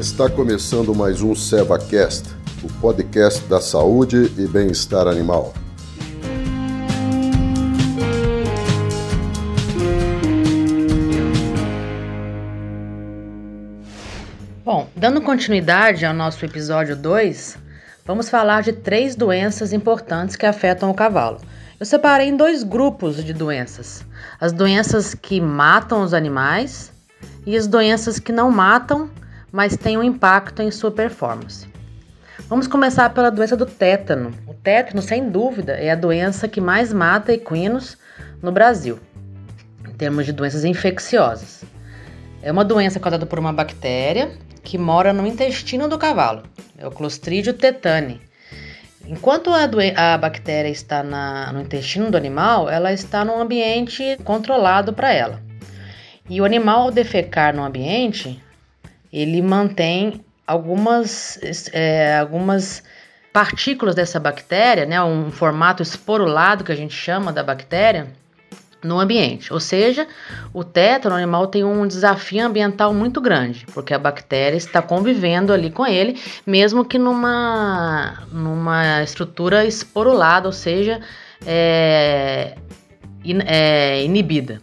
Está começando mais um SevaCast, o podcast da saúde e bem-estar animal. Bom, dando continuidade ao nosso episódio 2, vamos falar de três doenças importantes que afetam o cavalo. Eu separei em dois grupos de doenças: as doenças que matam os animais e as doenças que não matam, mas têm um impacto em sua performance. Vamos começar pela doença do tétano. O tétano, sem dúvida, é a doença que mais mata equinos no Brasil, em termos de doenças infecciosas. É uma doença causada por uma bactéria que mora no intestino do cavalo, é o Clostridium tetani. Enquanto a, a bactéria está na, no intestino do animal, ela está num ambiente controlado para ela. E o animal, ao defecar no ambiente, ele mantém algumas, é, algumas partículas dessa bactéria, né, um formato esporulado que a gente chama da bactéria, no ambiente. Ou seja, o tétano animal tem um desafio ambiental muito grande, porque a bactéria está convivendo ali com ele, mesmo que numa, numa estrutura esporulada, ou seja, é, in, é, inibida.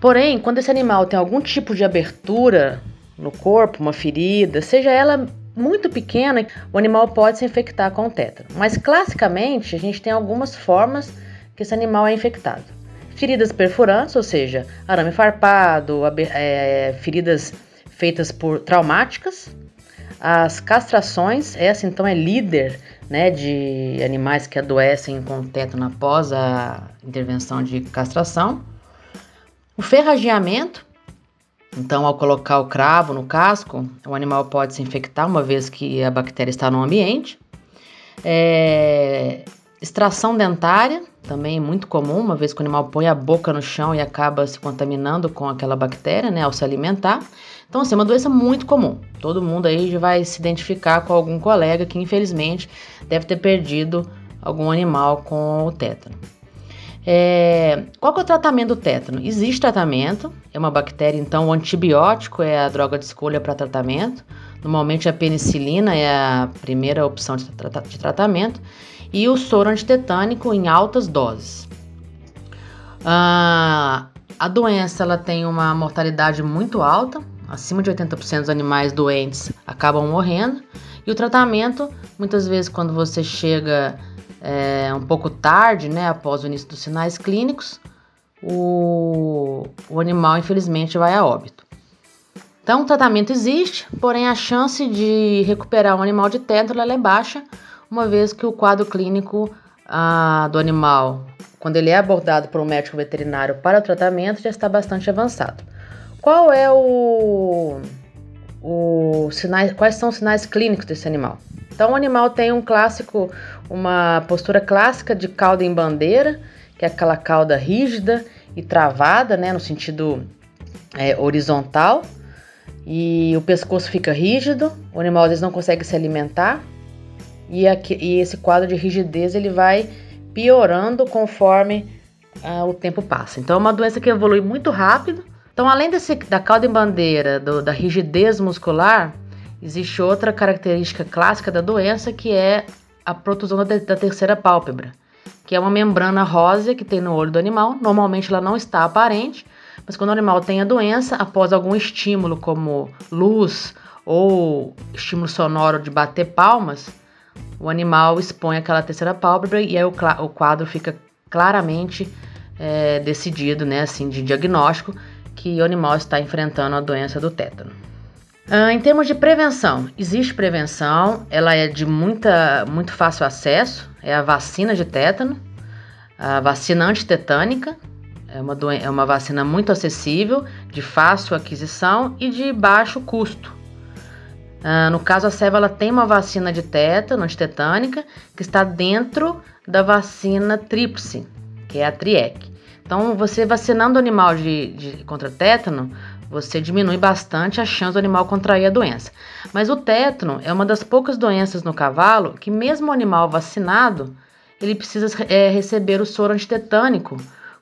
Porém, quando esse animal tem algum tipo de abertura no corpo, uma ferida, seja ela muito pequena, o animal pode se infectar com o tétano. Mas classicamente, a gente tem algumas formas que esse animal é infectado feridas perfurantes, ou seja, arame farpado, é, feridas feitas por traumáticas, as castrações, essa então é líder né, de animais que adoecem com tétano após a intervenção de castração. O ferrageamento, então ao colocar o cravo no casco, o animal pode se infectar uma vez que a bactéria está no ambiente. É, extração dentária, também muito comum, uma vez que o animal põe a boca no chão e acaba se contaminando com aquela bactéria, né, ao se alimentar. Então, assim, é uma doença muito comum. Todo mundo aí vai se identificar com algum colega que, infelizmente, deve ter perdido algum animal com o tétano. É, qual é o tratamento do tétano? Existe tratamento, é uma bactéria, então o antibiótico é a droga de escolha para tratamento. Normalmente a penicilina é a primeira opção de, tra de tratamento e o soro antitetânico em altas doses. Ah, a doença ela tem uma mortalidade muito alta, acima de 80% dos animais doentes acabam morrendo, e o tratamento, muitas vezes, quando você chega é, um pouco tarde, né, após o início dos sinais clínicos, o, o animal infelizmente vai a óbito. Então, o tratamento existe, porém a chance de recuperar um animal de tétano é baixa, uma vez que o quadro clínico ah, do animal, quando ele é abordado por um médico veterinário para o tratamento, já está bastante avançado. Qual é o, o sinais, quais são os sinais clínicos desse animal? Então, o animal tem um clássico, uma postura clássica de cauda em bandeira, que é aquela cauda rígida e travada, né, no sentido é, horizontal, e o pescoço fica rígido, o animal às vezes não consegue se alimentar, e, aqui, e esse quadro de rigidez ele vai piorando conforme uh, o tempo passa. Então é uma doença que evolui muito rápido. Então, além desse, da cauda em bandeira, do, da rigidez muscular, existe outra característica clássica da doença que é a protusão da, da terceira pálpebra, que é uma membrana rósea que tem no olho do animal. Normalmente ela não está aparente, mas quando o animal tem a doença, após algum estímulo como luz ou estímulo sonoro de bater palmas, o animal expõe aquela terceira pálpebra e aí o, o quadro fica claramente é, decidido, né, assim, de diagnóstico, que o animal está enfrentando a doença do tétano. Ah, em termos de prevenção, existe prevenção, ela é de muita, muito fácil acesso, é a vacina de tétano, a vacina antitetânica, é uma, é uma vacina muito acessível, de fácil aquisição e de baixo custo. Uh, no caso, a Seva ela tem uma vacina de tétano, antitetânica, que está dentro da vacina tríplice, que é a TRIEC. Então, você vacinando o animal de, de, contra tétano, você diminui bastante a chance do animal contrair a doença. Mas o tétano é uma das poucas doenças no cavalo que, mesmo o animal vacinado, ele precisa é, receber o soro antitetânico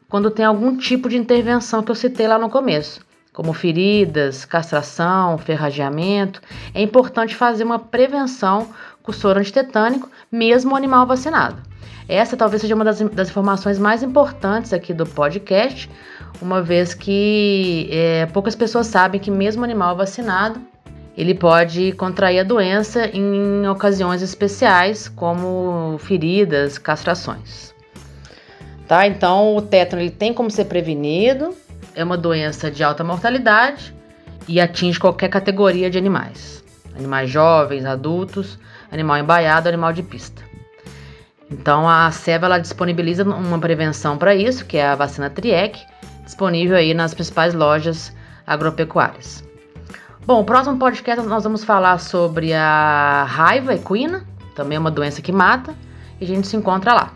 quando tem algum tipo de intervenção que eu citei lá no começo como feridas, castração, ferrageamento, é importante fazer uma prevenção com soro antitetânico, mesmo o animal vacinado. Essa talvez seja uma das, das informações mais importantes aqui do podcast, uma vez que é, poucas pessoas sabem que mesmo o animal vacinado ele pode contrair a doença em ocasiões especiais, como feridas, castrações. Tá? Então, o tétano ele tem como ser prevenido, é uma doença de alta mortalidade e atinge qualquer categoria de animais: animais jovens, adultos, animal embaiado, animal de pista. Então, a SEVA ela disponibiliza uma prevenção para isso, que é a vacina TRIEC, disponível aí nas principais lojas agropecuárias. Bom, o próximo podcast nós vamos falar sobre a raiva equina, também é uma doença que mata, e a gente se encontra lá.